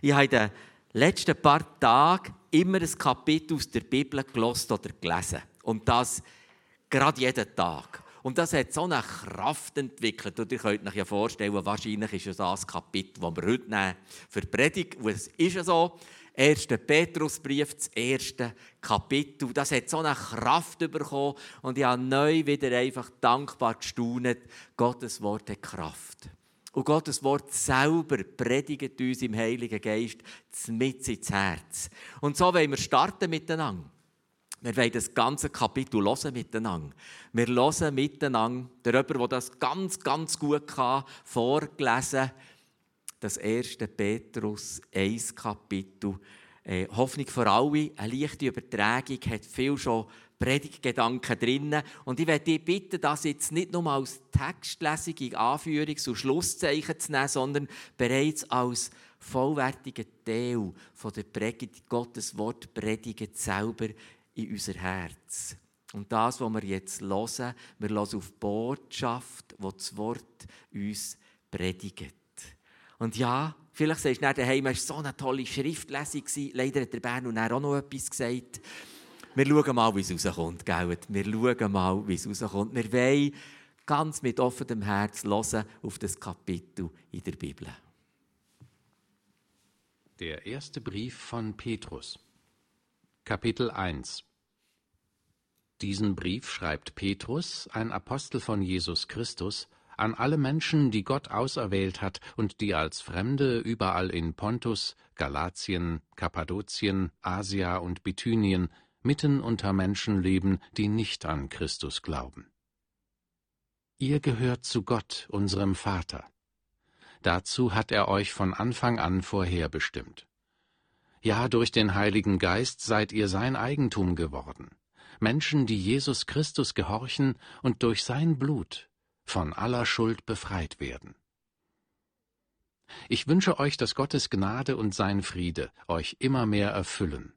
Ich habe in den letzten paar Tagen immer ein Kapitel aus der Bibel gelost oder gelesen. Und das gerade jeden Tag. Und das hat so eine Kraft entwickelt. Und ihr könnt euch ja vorstellen, wahrscheinlich ist es das Kapitel, das wir heute nehmen für die Predigt. Und es ist ja so, 1. Petrusbrief, das erste Kapitel, das hat so eine Kraft bekommen. Und ich habe neu wieder einfach dankbar gestaunt. Gottes Wort hat Kraft. Und Gottes Wort selber predigt uns im Heiligen Geist mit ins Herz. Und so wollen wir starten miteinander. Wir wollen das ganze Kapitel hören miteinander. Wir hören miteinander, der jemand, der das ganz, ganz gut kann, vorgelesen, das erste Petrus 1 Kapitel. Äh, Hoffnung für alle, eine leichte Übertragung, hat viel schon Predigtgedanken drin. Und ich werde dich bitten, das jetzt nicht nur als Textlesung in Anführungs- und Schlusszeichen zu nehmen, sondern bereits als vollwertigen Teil von der Predigt, Gottes Wort predigt selber in unser Herz. Und das, was wir jetzt hören, wir hören auf die Botschaft, die das Wort uns predigt. Und ja, vielleicht sagst du nach daheim, es war so eine tolle Schriftlesung. Leider hat der Bern auch noch etwas gesagt. Wir schauen mal, wie es rauskommt. Gell? Wir schauen mal, wie es rauskommt. Wir wollen ganz mit offenem Herz hören auf das Kapitel in der Bibel. Der erste Brief von Petrus. Kapitel 1 diesen Brief schreibt Petrus, ein Apostel von Jesus Christus, an alle Menschen, die Gott auserwählt hat und die als Fremde überall in Pontus, Galatien, Kappadokien, Asia und Bithynien mitten unter Menschen leben, die nicht an Christus glauben. Ihr gehört zu Gott, unserem Vater. Dazu hat er euch von Anfang an vorherbestimmt. Ja, durch den Heiligen Geist seid ihr sein Eigentum geworden. Menschen, die Jesus Christus gehorchen und durch sein Blut von aller Schuld befreit werden. Ich wünsche euch, dass Gottes Gnade und sein Friede euch immer mehr erfüllen.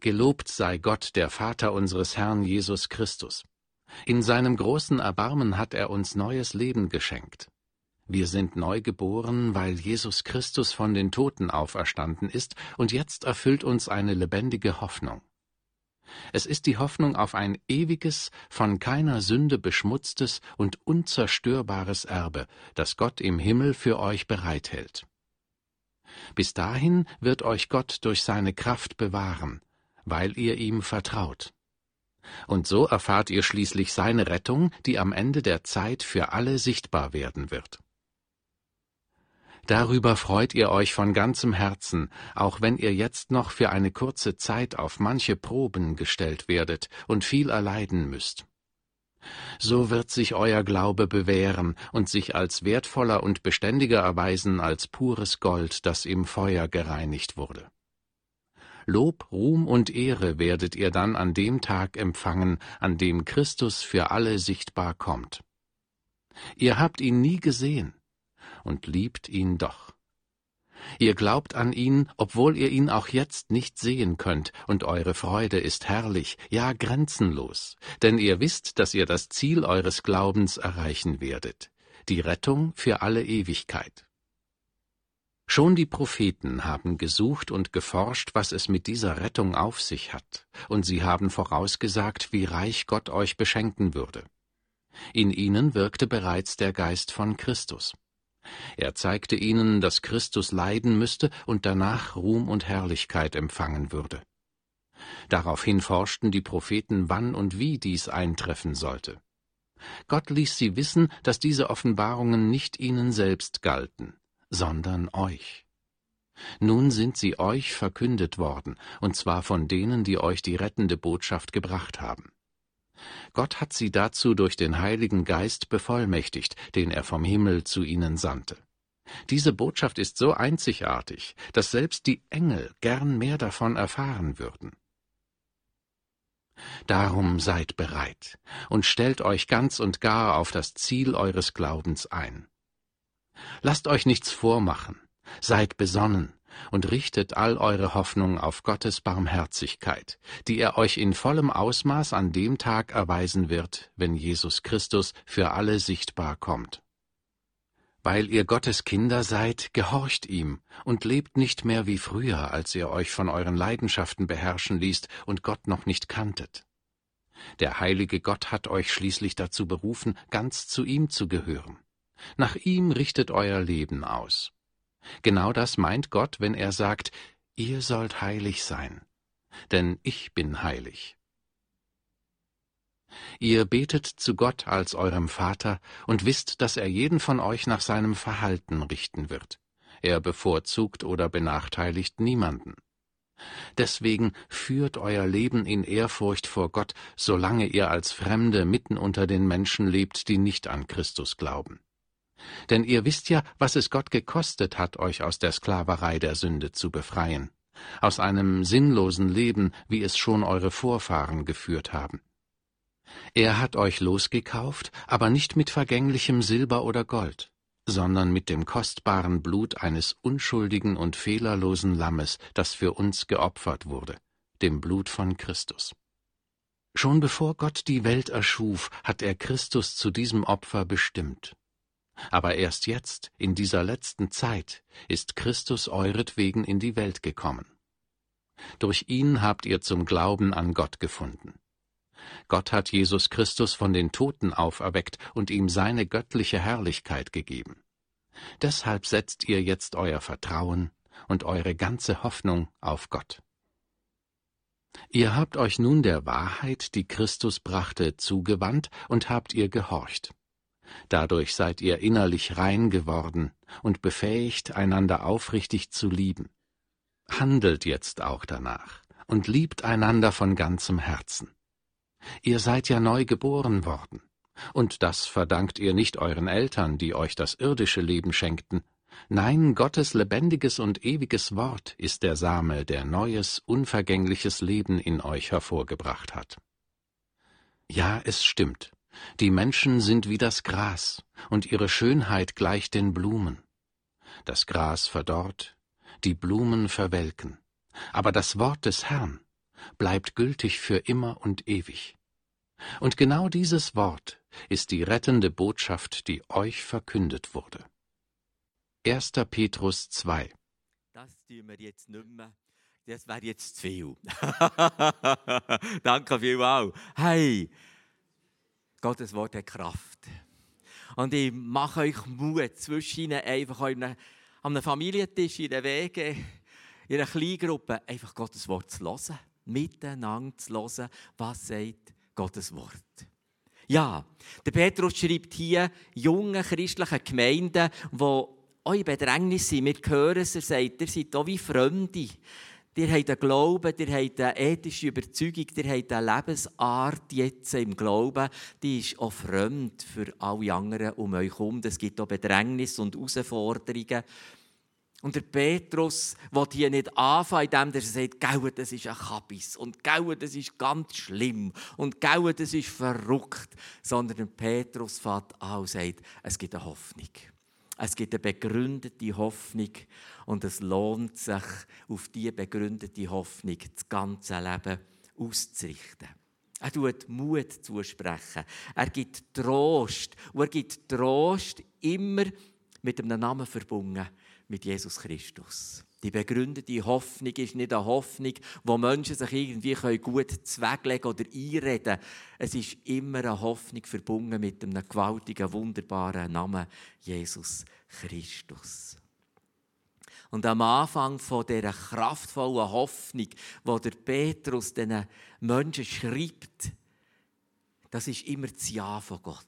Gelobt sei Gott, der Vater unseres Herrn Jesus Christus. In seinem großen Erbarmen hat er uns neues Leben geschenkt. Wir sind neu geboren, weil Jesus Christus von den Toten auferstanden ist, und jetzt erfüllt uns eine lebendige Hoffnung. Es ist die Hoffnung auf ein ewiges, von keiner Sünde beschmutztes und unzerstörbares Erbe, das Gott im Himmel für euch bereithält. Bis dahin wird euch Gott durch seine Kraft bewahren, weil ihr ihm vertraut. Und so erfahrt ihr schließlich seine Rettung, die am Ende der Zeit für alle sichtbar werden wird. Darüber freut ihr euch von ganzem Herzen, auch wenn ihr jetzt noch für eine kurze Zeit auf manche Proben gestellt werdet und viel erleiden müsst. So wird sich euer Glaube bewähren und sich als wertvoller und beständiger erweisen als pures Gold, das im Feuer gereinigt wurde. Lob, Ruhm und Ehre werdet ihr dann an dem Tag empfangen, an dem Christus für alle sichtbar kommt. Ihr habt ihn nie gesehen, und liebt ihn doch. Ihr glaubt an ihn, obwohl ihr ihn auch jetzt nicht sehen könnt, und eure Freude ist herrlich, ja grenzenlos, denn ihr wisst, dass ihr das Ziel eures Glaubens erreichen werdet, die Rettung für alle Ewigkeit. Schon die Propheten haben gesucht und geforscht, was es mit dieser Rettung auf sich hat, und sie haben vorausgesagt, wie reich Gott euch beschenken würde. In ihnen wirkte bereits der Geist von Christus. Er zeigte ihnen, dass Christus leiden müsste und danach Ruhm und Herrlichkeit empfangen würde. Daraufhin forschten die Propheten, wann und wie dies eintreffen sollte. Gott ließ sie wissen, dass diese Offenbarungen nicht ihnen selbst galten, sondern euch. Nun sind sie euch verkündet worden, und zwar von denen, die euch die rettende Botschaft gebracht haben. Gott hat sie dazu durch den Heiligen Geist bevollmächtigt, den er vom Himmel zu ihnen sandte. Diese Botschaft ist so einzigartig, dass selbst die Engel gern mehr davon erfahren würden. Darum seid bereit und stellt euch ganz und gar auf das Ziel eures Glaubens ein. Lasst euch nichts vormachen, seid besonnen, und richtet all eure Hoffnung auf Gottes Barmherzigkeit, die er euch in vollem Ausmaß an dem Tag erweisen wird, wenn Jesus Christus für alle sichtbar kommt. Weil ihr Gottes Kinder seid, gehorcht ihm und lebt nicht mehr wie früher, als ihr euch von euren Leidenschaften beherrschen ließt und Gott noch nicht kanntet. Der heilige Gott hat euch schließlich dazu berufen, ganz zu ihm zu gehören. Nach ihm richtet euer Leben aus. Genau das meint Gott, wenn er sagt, ihr sollt heilig sein, denn ich bin heilig. Ihr betet zu Gott als eurem Vater und wisst, dass er jeden von euch nach seinem Verhalten richten wird. Er bevorzugt oder benachteiligt niemanden. Deswegen führt euer Leben in Ehrfurcht vor Gott, solange ihr als Fremde mitten unter den Menschen lebt, die nicht an Christus glauben. Denn ihr wisst ja, was es Gott gekostet hat, euch aus der Sklaverei der Sünde zu befreien, aus einem sinnlosen Leben, wie es schon eure Vorfahren geführt haben. Er hat euch losgekauft, aber nicht mit vergänglichem Silber oder Gold, sondern mit dem kostbaren Blut eines unschuldigen und fehlerlosen Lammes, das für uns geopfert wurde, dem Blut von Christus. Schon bevor Gott die Welt erschuf, hat er Christus zu diesem Opfer bestimmt. Aber erst jetzt, in dieser letzten Zeit, ist Christus euretwegen in die Welt gekommen. Durch ihn habt ihr zum Glauben an Gott gefunden. Gott hat Jesus Christus von den Toten auferweckt und ihm seine göttliche Herrlichkeit gegeben. Deshalb setzt ihr jetzt euer Vertrauen und eure ganze Hoffnung auf Gott. Ihr habt euch nun der Wahrheit, die Christus brachte, zugewandt und habt ihr gehorcht. Dadurch seid ihr innerlich rein geworden und befähigt, einander aufrichtig zu lieben. Handelt jetzt auch danach und liebt einander von ganzem Herzen. Ihr seid ja neu geboren worden. Und das verdankt ihr nicht euren Eltern, die euch das irdische Leben schenkten. Nein, Gottes lebendiges und ewiges Wort ist der Same, der neues, unvergängliches Leben in euch hervorgebracht hat. Ja, es stimmt. Die Menschen sind wie das Gras, und ihre Schönheit gleicht den Blumen. Das Gras verdorrt, die Blumen verwelken, aber das Wort des Herrn bleibt gültig für immer und ewig. Und genau dieses Wort ist die rettende Botschaft, die euch verkündet wurde. 1. Petrus 2 Das tun wir jetzt nicht mehr. Das wäre jetzt zu viel. Danke vielmals. Hey, Gottes Wort hat Kraft. Und ich mache euch Mut, zwischen einfach an einem Familientisch, in der Wege, in einer Kleingruppe, einfach Gottes Wort zu hören miteinander zu hören, was sagt Gottes Wort. Ja, der Petrus schreibt hier jungen christlichen Gemeinden, die auch in Bedrängnis sind. Wir hören es, er sagt, ihr seid auch wie Fremde. Ihr habt einen Glauben, ihr habt eine ethische Überzeugung, ihr habt eine Lebensart jetzt im Glauben, die ist auch fremd für alle anderen um euch herum. Es gibt auch Bedrängnis und Herausforderungen. Und der Petrus will hier nicht anfangen, indem er sagt, Gau, das ist ein Kabis und Gau, das ist ganz schlimm und Gau, das ist verrückt, sondern der Petrus fährt an und sagt, es gibt eine Hoffnung. Es gibt eine begründete Hoffnung und es lohnt sich, auf diese begründete Hoffnung das ganze Leben auszurichten. Er tut Mut zusprechen. Er gibt Trost. Und er gibt Trost immer mit einem Namen verbunden mit Jesus Christus. Die begründete Hoffnung ist nicht eine Hoffnung, wo Menschen sich irgendwie gut zweglegen oder einreden können. Es ist immer eine Hoffnung verbunden mit einem gewaltigen, wunderbaren Namen Jesus Christus. Und am Anfang von dieser kraftvollen Hoffnung, wo der Petrus den Menschen schreibt, das ist immer das Ja von Gott.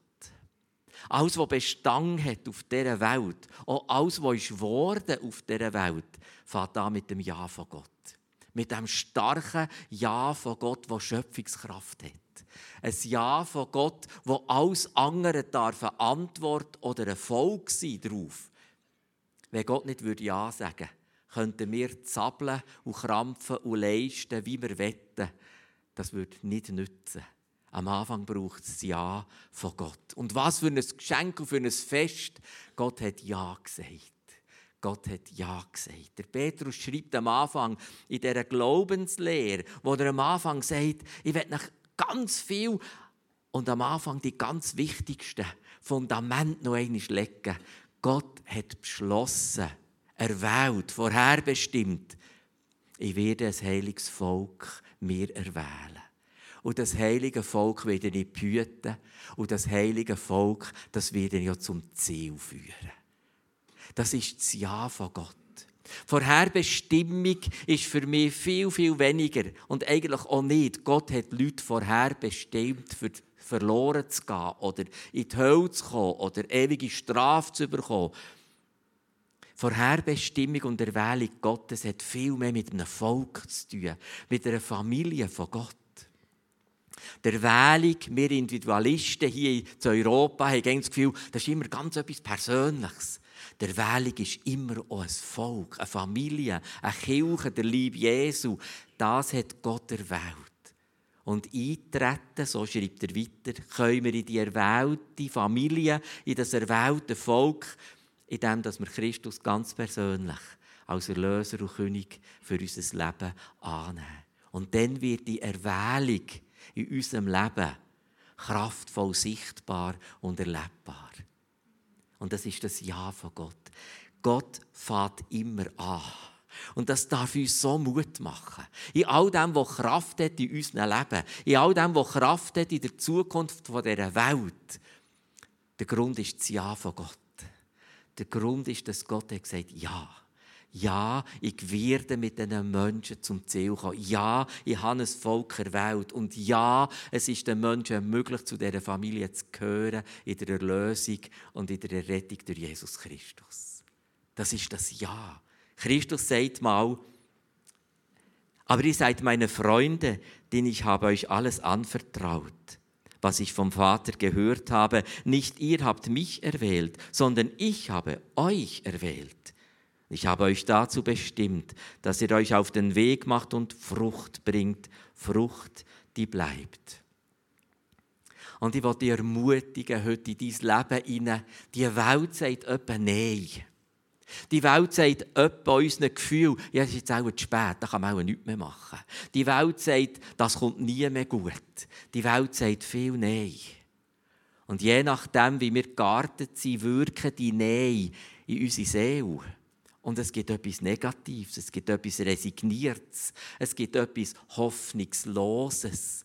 Alles, was Bestand hat auf dieser Welt, auch alles, was ist geworden auf dieser Welt, fängt an mit dem Ja von Gott. Mit dem starken Ja von Gott, das Schöpfungskraft hat. Ein Ja von Gott, wo alles andere darf eine Antwort oder ein Folge sein darauf. Wenn Gott nicht würde Ja sagen könnten wir zappeln und krampfen und leisten, wie wir wetten. Das würde nicht nützen. Am Anfang braucht es Ja von Gott. Und was für ein Geschenk und für ein Fest. Gott hat Ja gesagt. Gott hat Ja gesagt. Der Petrus schreibt am Anfang in dieser Glaubenslehre, wo er am Anfang sagt, ich werde nach ganz viel und am Anfang die ganz wichtigsten Fundamente noch einmal legen. Gott hat beschlossen, erwählt, vorherbestimmt, ich werde ein heiliges Volk mir erwählen. Und das heilige Volk werde ich behüten. Und das heilige Volk, das werde ich ja zum Ziel führen. Das ist das Ja von Gott. Vorherbestimmung ist für mich viel, viel weniger. Und eigentlich auch nicht. Gott hat Leute vorherbestimmt, für verloren zu gehen oder in die Hölle zu kommen oder ewige Strafe zu bekommen. Vorherbestimmung und Erwählung Gottes hat viel mehr mit einem Volk zu tun, mit einer Familie von Gott. Der Wählung, wir Individualisten hier in Europa haben das Gefühl, das ist immer ganz etwas Persönliches. Der Wählung ist immer auch ein Volk, eine Familie, eine Kirche, der Liebe Jesu. Das hat Gott erwählt. Und eintreten, so schreibt er weiter, können wir in die erwählte Familie, in das erwählte Volk, indem wir Christus ganz persönlich als Erlöser und König für unser Leben annehmen. Und dann wird die Erwählung in unserem Leben kraftvoll sichtbar und erlebbar. Und das ist das Ja von Gott. Gott fährt immer an. Und das darf uns so Mut machen. In all dem, was Kraft hat in unserem Leben, in all dem, was Kraft hat in der Zukunft dieser Welt. Der Grund ist das Ja von Gott. Der Grund ist, dass Gott hat gesagt Ja. Ja, ich werde mit diesen Menschen zum Ziel kommen. Ja, ich habe ein Volk erwählt. Und ja, es ist den Menschen möglich, zu dieser Familie zu gehören, in der Erlösung und in der Errettung durch Jesus Christus. Das ist das Ja. Christus sagt mal, aber ihr seid meine Freunde, denn ich habe euch alles anvertraut, was ich vom Vater gehört habe. Nicht ihr habt mich erwählt, sondern ich habe euch erwählt ich habe euch dazu bestimmt, dass ihr euch auf den Weg macht und Frucht bringt, Frucht, die bleibt. Und ich will dich ermutigen, heute in dein Leben hinein. Die Welt sagt etwa Nein. Die Welt sagt etwa unseren Gefühl, ja, es ist jetzt auch zu spät, da kann man auch nichts mehr machen. Die Welt sagt, das kommt nie mehr gut. Die Welt sagt viel Nein. Und je nachdem, wie wir geartet sind, wirken die Nein in unsere Seele. Und es gibt etwas Negatives, es gibt etwas Resigniertes, es gibt etwas Hoffnungsloses.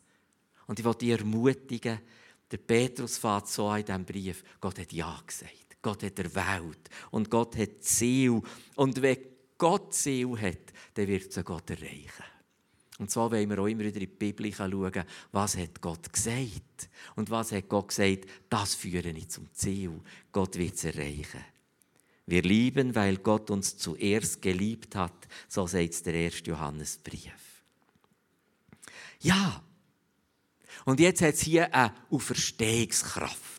Und ich will dich ermutigen, der Petrus fährt so in diesem Brief, Gott hat Ja gesagt. Gott hat erwählt und Gott hat Ziel. Und wenn Gott Ziel hat, dann wird es Gott erreichen. Und so wollen wir auch immer wieder in die Bibel schauen, was hat Gott gesagt. Und was hat Gott gesagt, das führe ich zum Ziel. Gott wird es erreichen. Wir lieben, weil Gott uns zuerst geliebt hat, so sagt der erste Johannesbrief. Ja, und jetzt hat es hier eine Auferstehungskraft.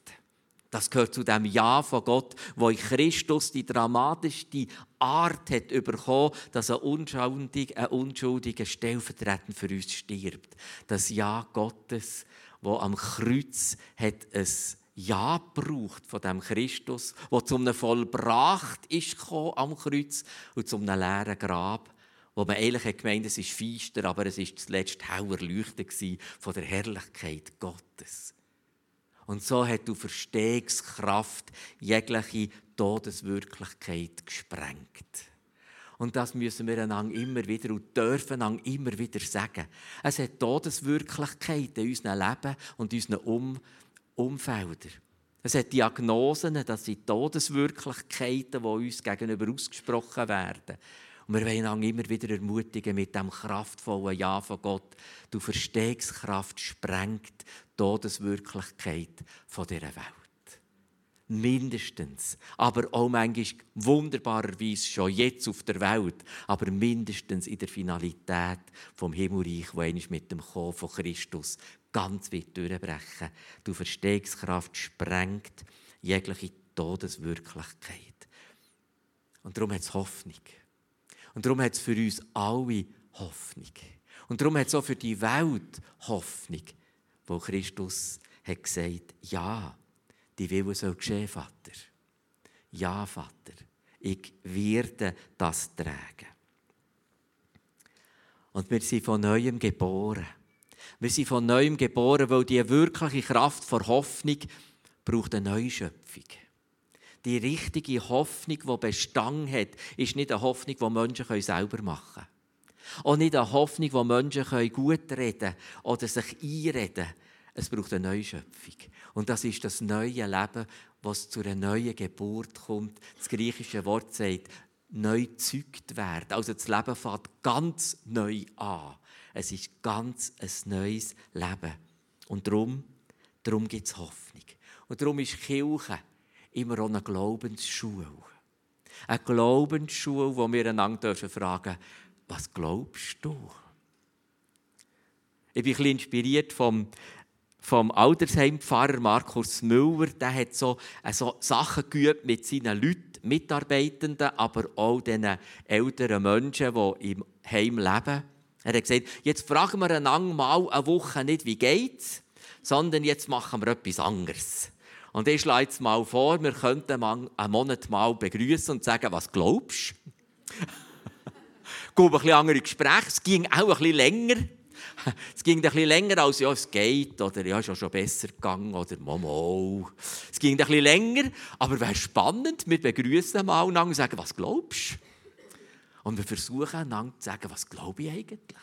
Das gehört zu dem Ja von Gott, wo in Christus die dramatischste Art hat bekommen, dass ein Unschuldiger, ein Unschuldiger stellvertretend für uns stirbt. Das Ja Gottes, wo am Kreuz hat es ja braucht von dem Christus, der zu einem vollbracht ist am Kreuz und zu einem leeren Grab, wo man eigentlich gemeint es ist feister, aber es ist zuletzt hell erleuchtet von der Herrlichkeit Gottes. Und so hat die Verstehungskraft jegliche Todeswirklichkeit gesprengt. Und das müssen wir einander immer wieder und dürfen einander immer wieder sagen. Es hat Todeswirklichkeit in unserem Leben und in unseren um Umfelder. Es hat Diagnosen, das sind Todeswirklichkeiten, die uns gegenüber ausgesprochen werden. Und wir wollen einander immer wieder ermutigen mit dem kraftvollen Ja von Gott. Du Verstehungskraft sprengt die Todeswirklichkeit von dieser Welt. Mindestens. Aber auch manchmal wunderbarerweise schon jetzt auf der Welt. Aber mindestens in der Finalität vom Himmelreich, wo mit dem Kommen von Christus ganz wird durchbrechen. Du Verstehungskraft sprengt jegliche Todeswirklichkeit. Und darum hat es Hoffnung. Und darum hat es für uns alle Hoffnung. Und darum hat es auch für die Welt Hoffnung, wo Christus hat gesagt, ja, die Wille soll geschehen, Vater. Ja, Vater, ich werde das tragen. Und wir sind von neuem geboren. Wir sind von neuem geboren, weil die wirkliche Kraft vor Hoffnung braucht eine Neuschöpfung. Die richtige Hoffnung, die Bestand hat, ist nicht eine Hoffnung, die Menschen selber machen können. Auch nicht eine Hoffnung, die Menschen gut reden oder sich einreden. Es braucht eine Neuschöpfung. Und das ist das neue Leben, was zu einer neuen Geburt kommt. Das griechische Wort sagt, neu gezeugt werden. Also das Leben fängt ganz neu an. Es ist ganz ein neues Leben. Und darum, darum gibt es Hoffnung. Und darum ist Kirche immer auch eine Glaubensschule. Eine Glaubensschule, wo wir einander fragen dürfen, was glaubst du? Ich bin ein bisschen inspiriert vom, vom Altersheimpfarrer Markus Müller. Der hat so, äh, so Sachen geübt mit seinen Leuten, Mitarbeitenden, aber auch den älteren Menschen, die im Heim leben. Er hat gesagt, jetzt fragen wir einander mal eine Woche nicht, wie geht's, sondern jetzt machen wir etwas anderes. Und ich schlage jetzt mal vor, wir könnten einen Monat mal begrüßen und sagen, was glaubst du? Ein bisschen andere Gespräche. Es ging auch ein bisschen länger. Es ging ein bisschen länger als ja, es geht oder ja, ist ja schon besser gegangen oder Momo. Es ging ein bisschen länger, aber wäre spannend. Wir begrüßen mal und sagen, was glaubst du? Und wir versuchen einander zu sagen, was glaube ich eigentlich?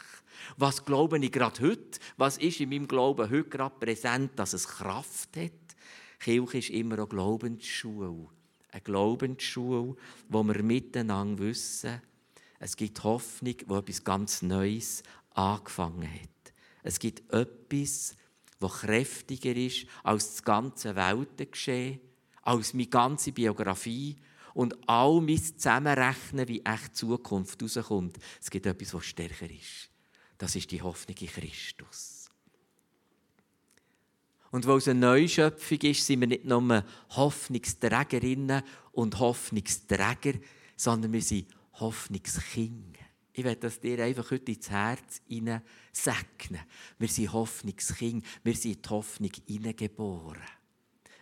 Was glaube ich gerade heute? Was ist in meinem Glauben heute gerade präsent, dass es Kraft hat? Kirche ist immer eine Glaubensschule. Eine Glaubensschule, wo wir miteinander wissen, es gibt Hoffnung, wo etwas ganz Neues angefangen hat. Es gibt etwas, das kräftiger ist als das ganze Weltengeschehen, als meine ganze Biografie und all mein Zusammenrechnen, wie echt Zukunft rauskommt. Es gibt etwas, was stärker ist. Das ist die Hoffnung in Christus. Und weil es eine Neuschöpfung ist, sind wir nicht nur Hoffnungsträgerinnen und Hoffnungsträger, sondern wir sind Hoffnungskind. Ich werde das dir einfach heute ins Herz segnen. Wir sind Hoffnungskind. Wir sind in die Hoffnung hineingeboren.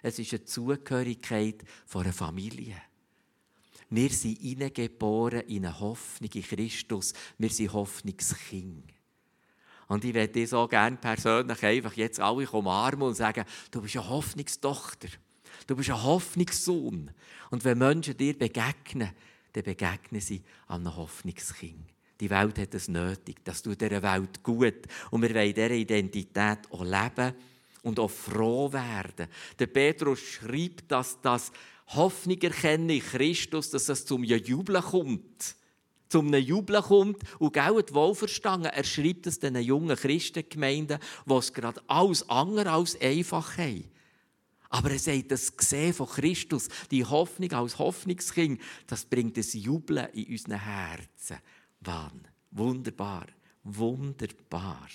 Es ist eine Zugehörigkeit einer Familie. Wir sind hineingeboren in eine Hoffnung in Christus. Wir sind Hoffnungskind. Und ich werde dir so gerne persönlich einfach jetzt alle umarmen und sagen, du bist eine Hoffnungstochter. Du bist ein Hoffnungssohn. Und wenn Menschen dir begegnen, dann begegnen sie einem Hoffnungskind. Die Welt hat es nötig. Das tut dieser Welt gut. Und wir wollen dieser Identität auch leben und auch froh werden. Der Petrus schreibt, dass das Hoffnung erkennen in Christus, dass es zum Jubeln kommt. Zum Jubeln kommt und Geld wohlverstanden. Er schreibt es den jungen Christengemeinden, die es gerade alles andere als einfach haben. Aber er sagt, das Gesehen von Christus, die Hoffnung als Hoffnungskind, das bringt das Jubeln in unseren Herzen. Wann? Wunderbar, wunderbar.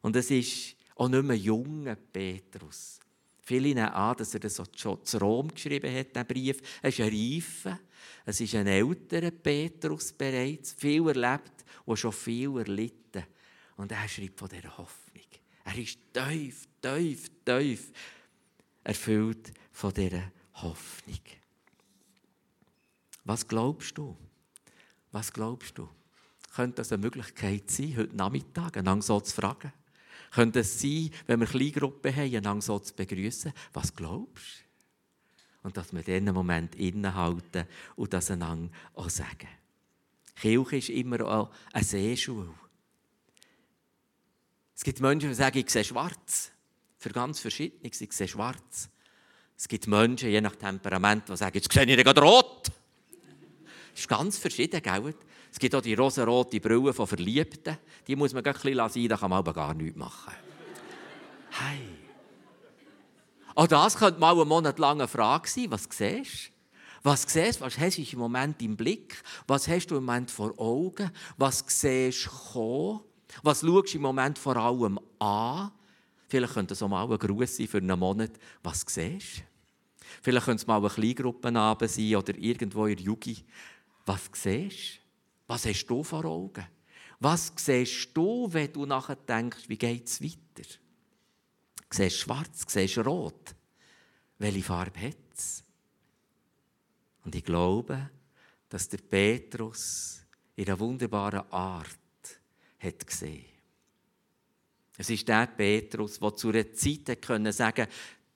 Und es ist auch nicht mehr junger Petrus. Viele nehmen an, dass er das schon zu Rom geschrieben hat, den Brief. Es ist ein reifer, es ist ein älterer Petrus bereits, viel erlebt und schon viel erlitten. Und er schreibt von dieser Hoffnung. Er ist tief, tief, tief erfüllt von dieser Hoffnung. Was glaubst du? Was glaubst du? Könnte das eine Möglichkeit sein, heute Nachmittag einander so zu fragen? Könnte es sein, wenn wir eine Kleingruppe haben, einander so zu begrüßen? Was glaubst du? Und dass wir in diesem Moment innehalten und das einander auch sagen. Kirche ist immer auch eine Seeschule. Es gibt Menschen, die sagen, ich sehe schwarz. Für ganz verschiedene. Sie sehen schwarz. Es gibt Menschen, je nach Temperament, die sagen, jetzt sehe ich gerade rot. Das ist ganz verschieden, gell? Es gibt auch die rosarote Brille von Verliebten. Die muss man ein bisschen sein, da kann man aber gar nichts machen. Hey. Auch das könnte mal eine monatelange Frage sein. Was siehst du? Was siehst du? Was hast du im Moment im Blick? Was hast du im Moment vor Augen? Was siehst du kommen? Was schaust du im Moment vor allem an? Vielleicht könnte es auch mal ein Gruß sein für einen Monat. Was siehst du? Vielleicht könnte es mal eine Kleingruppenabend sein oder irgendwo in der Jugend. Was siehst du? Was hast du vor Augen? Was siehst du, wenn du nachher denkst, wie geht es weiter? Siehst du schwarz? Siehst du rot? Welche Farbe hat es? Und ich glaube, dass der Petrus in einer wunderbaren Art hat gesehen es ist der Petrus, der zu einer Zeit können sagen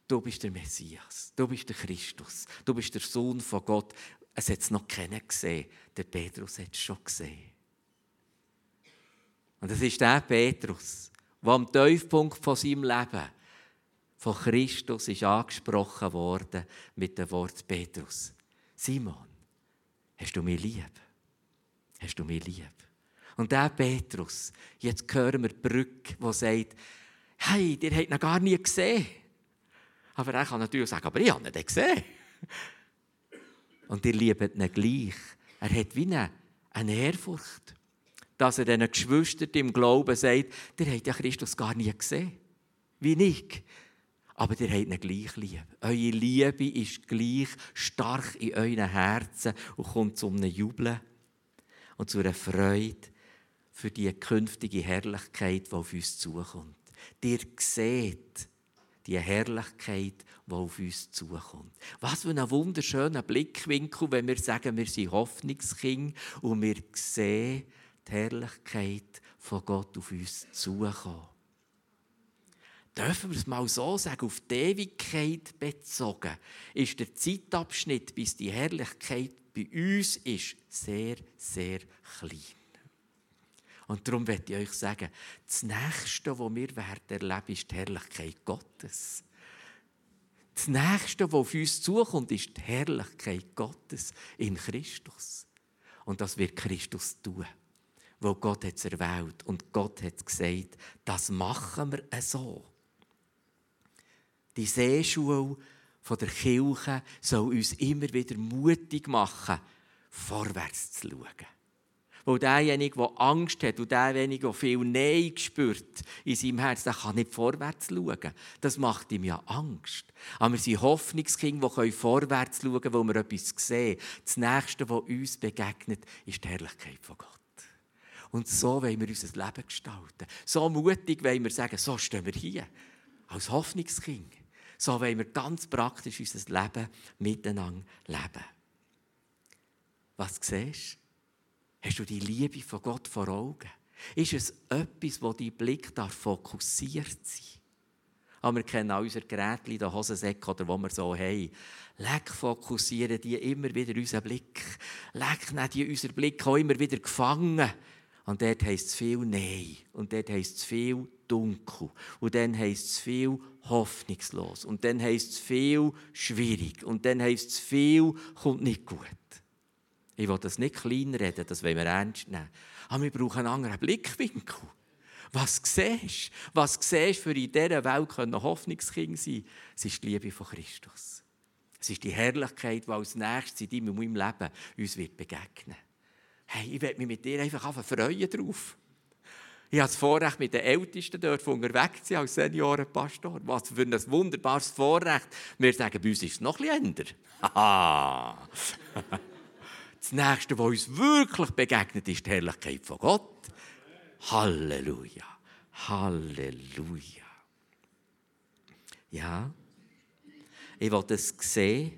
du bist der Messias, du bist der Christus, du bist der Sohn von Gott. Es hat es noch keinen gesehen, der Petrus hat es schon gesehen. Und es ist der Petrus, der am Tiefpunkt von seinem Leben von Christus ist angesprochen worden mit dem Wort Petrus. Simon, hast du mich lieb? Hast du mich lieb? Und der Petrus, jetzt hören wir die Brücke, die sagt, hey, ihr habt ihn gar nie gesehen. Aber er kann natürlich sagen, aber ich habe ihn gesehen. Und ihr liebt ihn gleich. Er hat wie eine, eine Ehrfurcht, dass er den Geschwistern im Glauben sagt, ihr habt ja Christus gar nie gesehen. Wie ich. Aber ihr habt ihn gleich lieb. Eure Liebe ist gleich stark in euren Herzen und kommt zu einem Jubeln und zu einer Freude für die künftige Herrlichkeit, die auf uns zukommt. Ihr seht die Herrlichkeit, die auf uns zukommt. Was für ein wunderschöner Blickwinkel, wenn wir sagen, wir sind Hoffnungskind und wir sehen die Herrlichkeit von Gott auf uns zukommen. Dürfen wir es mal so sagen, auf die Ewigkeit bezogen, ist der Zeitabschnitt, bis die Herrlichkeit bei uns ist, sehr, sehr klein. Und darum möchte ich euch sagen, das Nächste, was wir werden erleben, ist die Herrlichkeit Gottes. Das Nächste, was auf uns zukommt, ist die Herrlichkeit Gottes in Christus. Und das wird Christus tun. Wo Gott hat es erwählt und Gott hat gesagt, das machen wir so. Die Seeschule der Kirche soll uns immer wieder mutig machen, vorwärts zu schauen. Weil derjenige, der Angst hat und derjenige, der viel Nein spürt in seinem Herzen, der kann nicht vorwärts schauen. Das macht ihm ja Angst. Aber wir sind Hoffnungskinder, die vorwärts schauen können, weil wir etwas sehen. Das Nächste, was uns begegnet, ist die Herrlichkeit von Gott. Und so wollen wir unser Leben gestalten. So mutig wollen wir sagen, so stehen wir hier. Als Hoffnungskind. So wollen wir ganz praktisch unser Leben miteinander leben. Was siehst du? Hast du die Liebe von Gott vor Augen? Ist es etwas, wo dein Blick da fokussiert sein aber wir kennen auch unsere Geräte, den Hosensäck oder wo wir so haben. Leck fokussieren die immer wieder unseren Blick. Leck nicht die unseren Blick auch immer wieder gefangen. Und dort heisst es viel Nein. Und dort heisst es viel Dunkel. Und dann heisst es viel hoffnungslos. Und dann heisst es viel schwierig. Und dann heisst es viel kommt nicht gut. Ich will das nicht kleinreden, das wollen wir ernst nehmen. Aber wir brauchen einen anderen Blickwinkel. Was siehst? Was siehst für in dieser Welt können Hoffnungskind sein? Es ist die Liebe von Christus. Es ist die Herrlichkeit, die als nächstes in deinem meinem Leben uns wird begegnen Hey, ich werde mich mit dir einfach freuen drauf. Ich habe das Vorrecht, mit den Ältesten dort unterwegs zu sein, als Seniorenpastor. Was für ein wunderbares Vorrecht. Wir sagen, bei uns ist es noch ein bisschen Haha. Das Nächste, was uns wirklich begegnet, ist die Herrlichkeit von Gott. Halleluja. Halleluja. Ja, ich will es sehen.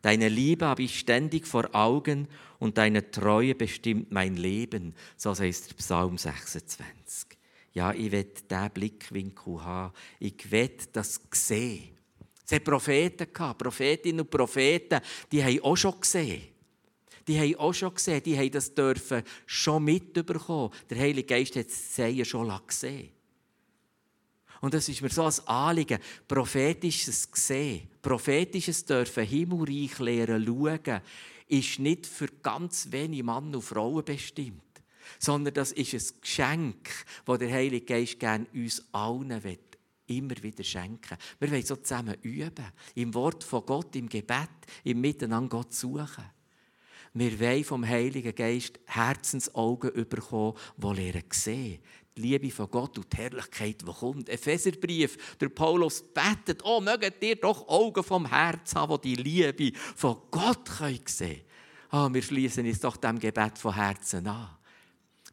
Deine Liebe habe ich ständig vor Augen und deine Treue bestimmt mein Leben. So heißt der Psalm 26. Ja, ich will diesen Blickwinkel haben. Ich will das sehen. Es hat Propheten gehabt, Prophetinnen und Propheten, die haben auch schon gesehen die haben auch schon gesehen, die haben das dürfen schon mitbekommen. Der Heilige Geist hat es ja schon gesehen. Und das ist mir so ein Anliegen, prophetisches Gesehen, prophetisches dürfen Himmelreich lehren, schauen, ist nicht für ganz wenige Männer und Frauen bestimmt, sondern das ist ein Geschenk, das der Heilige Geist gerne uns allen will immer wieder schenken. Wir wollen so zusammen üben, im Wort von Gott, im Gebet, im Miteinander Gott suchen. Wir wollen vom Heiligen Geist Herzensaugen bekommen, die lernen sehen. Die Liebe von Gott und die Herrlichkeit, die kommt. Epheserbrief, der Paulus betet, oh, möget ihr doch Augen vom Herz haben, die die Liebe von Gott sehen können. Oh, wir schließen uns doch dem Gebet von Herzen an.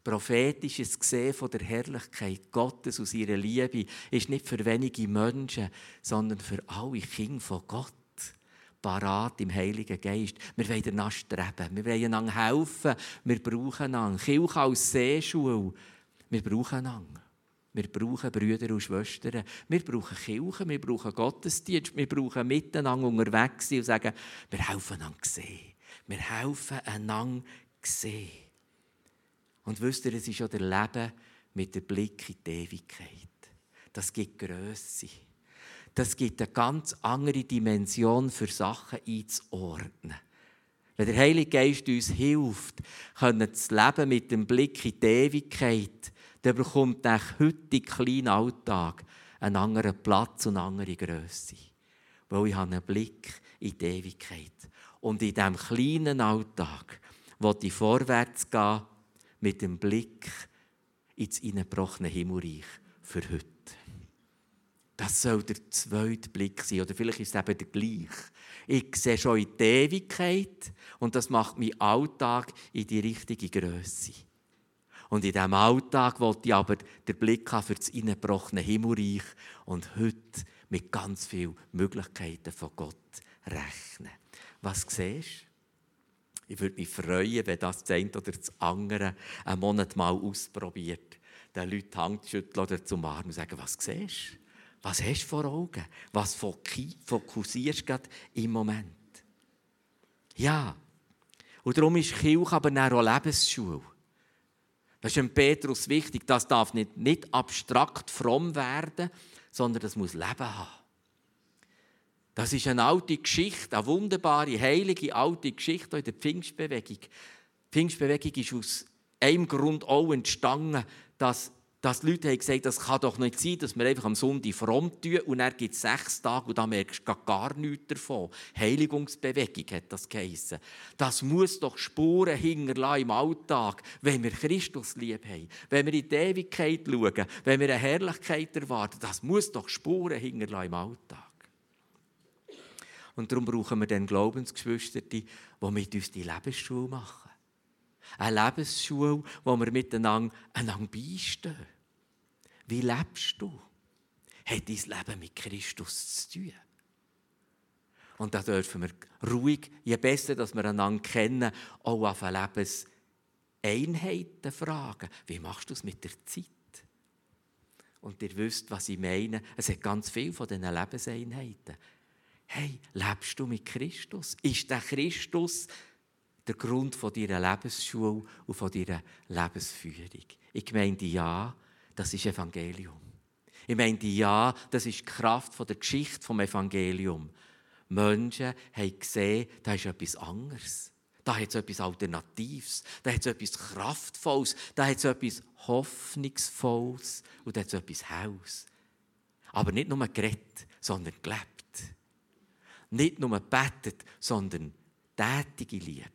Prophetisches Gesehen von der Herrlichkeit Gottes aus ihrer Liebe ist nicht für wenige Menschen, sondern für alle Kinder von Gott parat im Heiligen Geist. Wir wollen danach streben. Wir wollen einander helfen. Wir brauchen einander. Kirche als Seeschule. Wir brauchen einander. Wir brauchen Brüder und Schwestern. Wir brauchen Kirchen, wir brauchen Gottesdienst, wir brauchen miteinander unterwegs sein und sagen, wir helfen einander sehen. Wir helfen einander sehen. Und wisst ihr, es ist ja der Leben mit dem Blick in die Ewigkeit. Das gibt Größe. Das gibt eine ganz andere Dimension für Sachen einzuordnen. Wenn der Heilige Geist uns hilft, können das Leben mit dem Blick in die Ewigkeit dann bekommt der heutige kleine Alltag einen anderen Platz und eine andere Größe. Weil ich einen Blick in die Ewigkeit. Und in diesem kleinen Alltag will ich vorwärts gehen mit dem Blick ins eingebrochene Himmelreich für heute. Das soll der zweite Blick sein. Oder vielleicht ist es eben der gleiche. Ich sehe schon in die Ewigkeit und das macht meinen Alltag in die richtige Größe. Und in diesem Alltag wollte ich aber den Blick haben für das innenbrochene Himmelreich und heute mit ganz vielen Möglichkeiten von Gott rechnen. Was siehst du? Ich würde mich freuen, wenn das das eine oder das andere einen Monat mal ausprobiert. Den Leuten die Hand schütteln oder zum Arm und sagen, was siehst du? Was hast du vor Augen? Was fokussierst du gerade im Moment? Ja. Und darum ist Kirche aber auch Lebensschule. Das ist dem Petrus wichtig. Das darf nicht, nicht abstrakt fromm werden, sondern das muss Leben haben. Das ist eine alte Geschichte, eine wunderbare, heilige alte Geschichte in der Pfingstbewegung. Die Pfingstbewegung ist aus einem Grund auch entstanden, dass dass die Leute haben gesagt das kann doch nicht sein, dass wir einfach am Sonntag fromm tun und dann gibt es sechs Tage und da merkst du gar nichts davon. Heiligungsbewegung hat das geheissen. Das muss doch Spuren hinterlassen im Alltag, wenn wir Christus lieb haben, wenn wir in die Ewigkeit schauen, wenn wir eine Herrlichkeit erwarten. Das muss doch Spuren hinterlassen im Alltag. Und darum brauchen wir dann Glaubensgeschwister, die mit uns die Lebensschule machen. Eine Lebensschule, wo wir miteinander einander beistehen. Wie lebst du? Hat dein Leben mit Christus zu tun? Und da dürfen wir ruhig, je besser dass wir einander kennen, auch auf Lebenseinheiten fragen. Wie machst du es mit der Zeit? Und ihr wisst, was ich meine. Es hat ganz viele von diesen Lebenseinheiten. Hey, lebst du mit Christus? Ist der Christus der Grund von deiner Lebensschule und von deiner Lebensführung. Ich meine, ja, das ist Evangelium. Ich meine, ja, das ist die Kraft der Geschichte vom Evangelium. Menschen haben gesehen, da ist etwas anderes. Da hat es etwas Alternatives, da hat es etwas Kraftvolles, da hat es etwas Hoffnungsvolles und da hat es etwas Haus. Aber nicht nur geredet, sondern gelebt. Nicht nur betet, sondern tätige Liebe.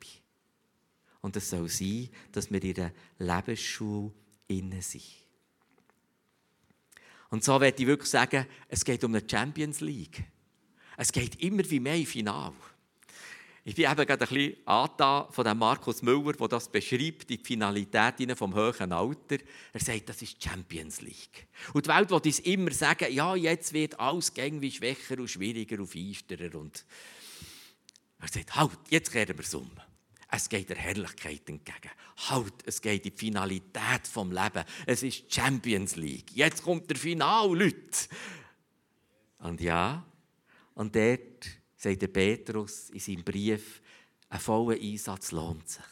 Und es soll sein, dass wir in der Lebensschule innen sind. Und so werde ich wirklich sagen, es geht um eine Champions League. Es geht immer wie mehr im Final. Ich bin eben gerade ein bisschen angetan von dem Markus Müller, der das beschreibt, die Finalität vom hohen Alter. Er sagt, das ist Champions League. Und die Welt will uns immer sagen, ja, jetzt wird alles irgendwie schwächer und schwieriger und feisterer. Und er sagt, halt, jetzt kehren wir es um. Es geht der Herrlichkeit entgegen. Halt, es geht in die Finalität vom Leben. Es ist Champions League. Jetzt kommt der Final, Leute. Und ja, und dort sagt der Petrus in seinem Brief, ein voller Einsatz lohnt sich.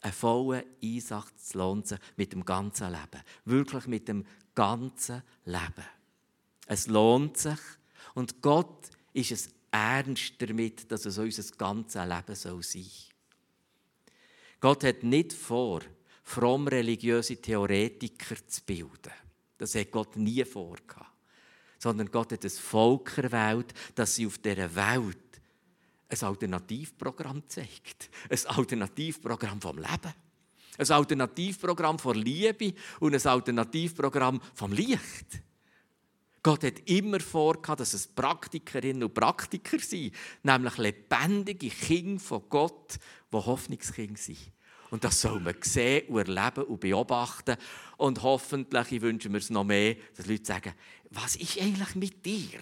Ein voller Einsatz lohnt sich mit dem ganzen Leben. Wirklich mit dem ganzen Leben. Es lohnt sich. Und Gott ist es ernst damit, dass es unser ganzes Leben sein soll. Gott hat nicht vor, fromm religiöse Theoretiker zu bilden. Das hat Gott nie vor. Sondern Gott hat ein Volk erwählt, dass sie auf dieser Welt ein Alternativprogramm zeigt. Ein Alternativprogramm vom Leben. Ein Alternativprogramm von Liebe und ein Alternativprogramm vom Licht. Gott hat immer vor, dass es Praktikerinnen und Praktiker sind, nämlich lebendige Kinder von Gott, die Hoffnungskinder sind. Und das soll man sehen und erleben und beobachten. Und hoffentlich, ich wünsche mir es noch mehr, dass Leute sagen, was ist eigentlich mit dir?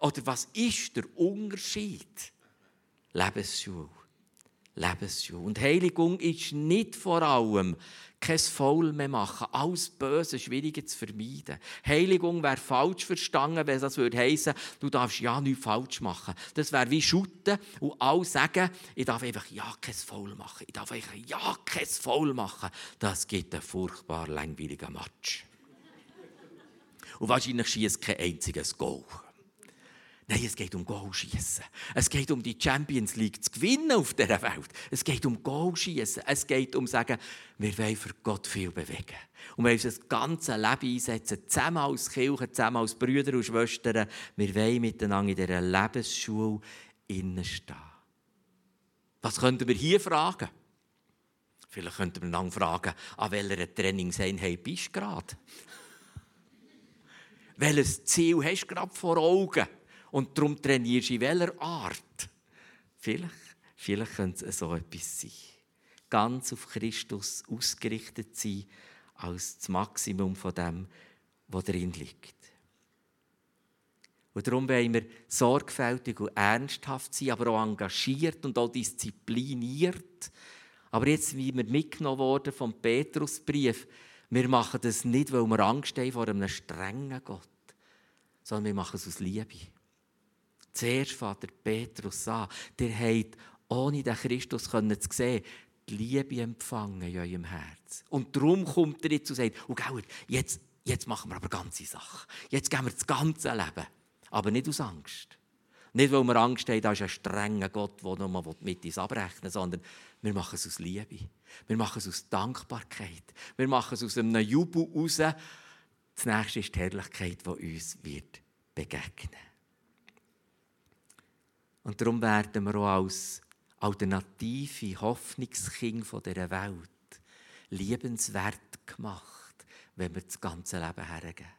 Oder was ist der Unterschied? Lebensschule. Lebensschule. Und Heiligung ist nicht vor allem kein Faul mehr machen, alles Böse, Schwierige zu vermeiden. Heiligung wäre falsch verstanden, wenn das würde heissen, du darfst ja nichts falsch machen. Das wäre wie Schutten und alle sagen, ich darf einfach ja kein Faul machen. Ich darf einfach ja kein Faul machen. Das gibt einen furchtbar langweiligen Match. Und wahrscheinlich schießt kein einziges Goal. Nein, es geht um Goalschießen. Es geht um die Champions League zu gewinnen auf dieser Welt. Es geht um Goalschießen. Es geht um sagen, wir wollen für Gott viel bewegen. Und wir wollen das ganze Leben einsetzen, zusammen als Kirche, zusammen als Brüder und Schwestern. Wir wollen miteinander in dieser Lebensschule stehen. Was könnten wir hier fragen? Vielleicht könnten wir dann fragen, an welcher Trainingseinheit bist du gerade? Welches Ziel hast du gerade vor Augen? Und darum trainierst du in welcher Art? Vielleicht, vielleicht könnte es so etwas sein. Ganz auf Christus ausgerichtet sein, als das Maximum von dem, was drin liegt. Und darum wollen wir sorgfältig und ernsthaft sein, aber auch engagiert und auch diszipliniert. Aber jetzt, wie wir mitgenommen wurden vom Petrusbrief, wir machen das nicht, weil wir Angst haben vor einem strengen Gott, sondern wir machen es aus Liebe. Zuerst Vater Petrus an. Der habt, ohne den Christus zu sehen, die Liebe empfangen in eurem Herz. Und darum kommt er jetzt und sagt, oh, jetzt, jetzt machen wir aber ganze Sachen. Jetzt geben wir das ganze Leben. Aber nicht aus Angst. Nicht, weil wir Angst haben, da ist ein strenger Gott, der noch mit uns abrechnen sondern wir machen es aus Liebe. Wir machen es aus Dankbarkeit. Wir machen es aus einem Jubel heraus. Das nächste ist die Herrlichkeit, die uns wird begegnen und darum werden wir auch als alternative Hoffnungskind dieser Welt liebenswert gemacht, wenn wir das ganze Leben hergeben.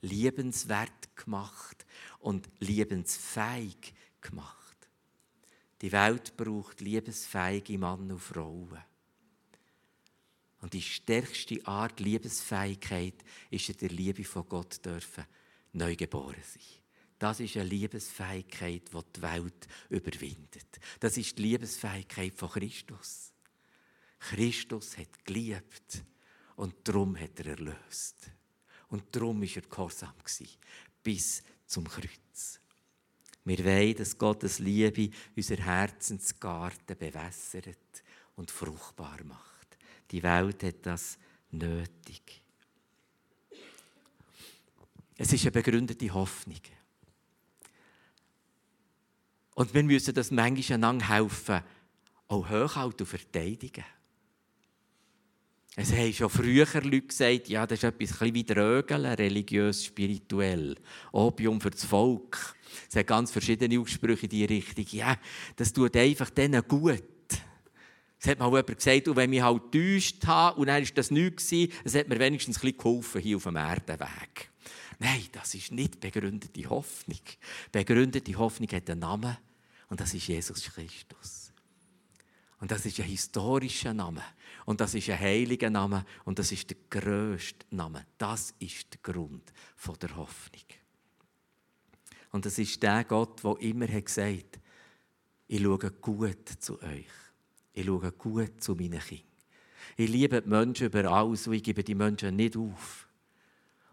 Liebenswert gemacht und liebensfähig gemacht. Die Welt braucht liebesfähige Männer und Frauen. Und die stärkste Art Liebesfähigkeit ist in der Liebe von Gott dürfen neu geboren sein. Das ist eine Liebesfähigkeit, die die Welt überwindet. Das ist die Liebesfähigkeit von Christus. Christus hat geliebt und darum hat er erlöst. Und darum war er gehorsam bis zum Kreuz. Wir wollen, dass Gottes Liebe unser Herzensgarten bewässert und fruchtbar macht. Die Welt hat das nötig. Es ist eine begründete Hoffnung. Und wir müssen das manchmal einander helfen, auch hochhalten und verteidigen. Es haben schon früher Leute gesagt, ja, das ist etwas wie Drögeln, religiös, spirituell. Opium für das Volk. Es hat ganz verschiedene Aussprüche in diese Richtung. Ja, das tut einfach denen gut. Es hat mal jemand gesagt, und wenn mich halt täuscht habe, und dann war das nichts, es hat mir wenigstens ein bisschen geholfen hier auf dem Erdenweg. Nein, das ist nicht begründete Hoffnung. Begründete Hoffnung hat einen Namen und das ist Jesus Christus. Und das ist ein historischer Name. Und das ist ein heiliger Name. Und das ist der grösste Name. Das ist der Grund der Hoffnung. Und das ist der Gott, der immer gesagt hat, ich schaue gut zu euch. Ich schaue gut zu meinen Kindern. Ich liebe die Menschen über alles und ich gebe die Menschen nicht auf.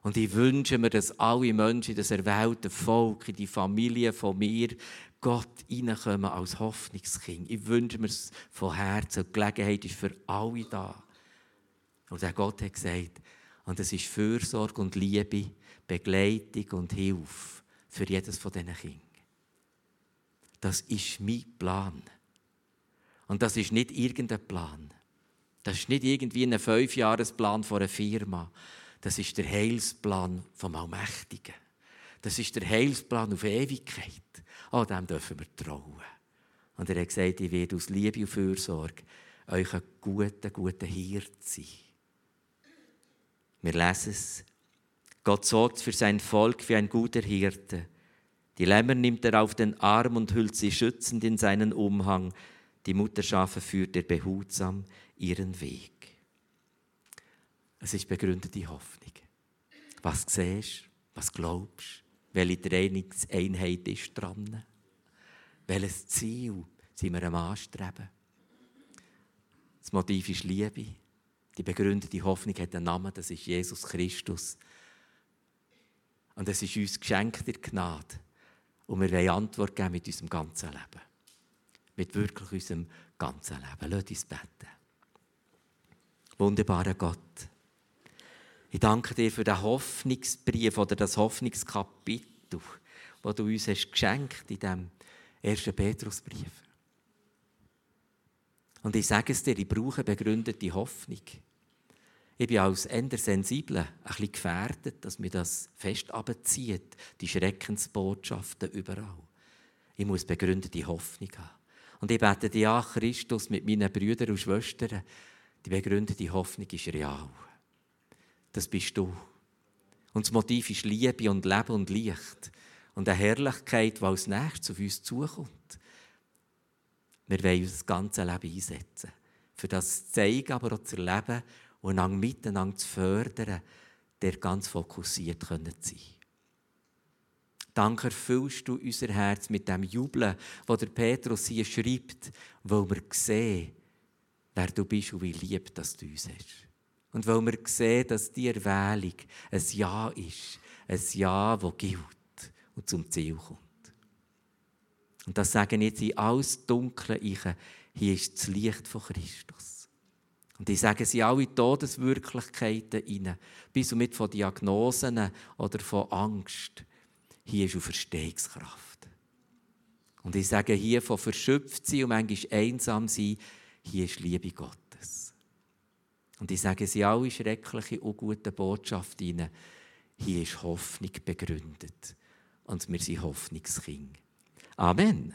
Und ich wünsche mir, dass alle Menschen in das erwählte Volk, in die Familie von mir, Gott reinkommen als Hoffnungskind. Ich wünsche mir es von Herzen. Die Gelegenheit ist für alle da. Und der Gott hat gesagt, und es ist Fürsorge und Liebe, Begleitung und Hilfe für jedes von diesen Kindern. Das ist mein Plan. Und das ist nicht irgendein Plan. Das ist nicht irgendwie ein Fünfjahresplan von einer Firma, das ist der Heilsplan vom Allmächtigen. Das ist der Heilsplan auf Ewigkeit. An dem dürfen wir trauen. Und er hat gesagt, ich werde aus Liebe und Fürsorge euch ein guter, guter Hirt sein. Wir lesen es. Gott sorgt für sein Volk wie ein guter Hirte. Die Lämmer nimmt er auf den Arm und hüllt sie schützend in seinen Umhang. Die Mutterschafe führt er behutsam ihren Weg. Es ist begründete Hoffnung. Was siehst, was glaubst, welche Trainingseinheit ist dran, welches Ziel sind wir am Anstreben. Das Motiv ist Liebe. Die begründete Hoffnung hat einen Namen, das ist Jesus Christus. Und es ist uns geschenkt der Gnade. Und wir wollen Antwort geben mit unserem ganzen Leben. Mit wirklich unserem ganzen Leben. Lass uns beten. Wunderbarer Gott. Ich danke dir für den Hoffnungsbrief oder das Hoffnungskapitel, das du uns hast geschenkt in diesem ersten Petrusbrief. Und ich sage es dir, ich brauche begründete Hoffnung. Ich bin als Ender sensibel ein bisschen gefährdet, dass mir das fest abzieht, die Schreckensbotschaften überall. Ich muss begründete Hoffnung haben. Und ich bete dir an, Christus, mit meinen Brüdern und Schwestern, die begründete Hoffnung ist real. Das bist du. Und das Motiv ist Liebe und Leben und Licht. Und eine Herrlichkeit, die als nächstes auf uns zukommt. Wir wollen unser ganzes Leben einsetzen. Für das zeigen, aber auch zu erleben und einander miteinander zu fördern, der ganz fokussiert sein. Danke, erfüllst du unser Herz mit dem Jubeln, wo der Petrus hier schreibt, weil wir sehen, wer du bist und wie lieb dass du uns hast. Und weil wir sehen, dass die Erwählung ein Ja ist, ein Ja, das gilt und zum Ziel kommt. Und das sagen jetzt in alles Dunkle ich, hier ist das Licht von Christus. Und ich sage sie alle Todeswirklichkeiten rein, bis und mit von Diagnosen oder von Angst. Hier ist Verstehungskraft. Und ich sage hier von verschöpft sein und manchmal einsam sein, hier ist Liebe Gottes. Und ich sage sie alle schreckliche und gute Botschaft rein, hier ist Hoffnung begründet. Und wir sind Hoffnungskind. Amen.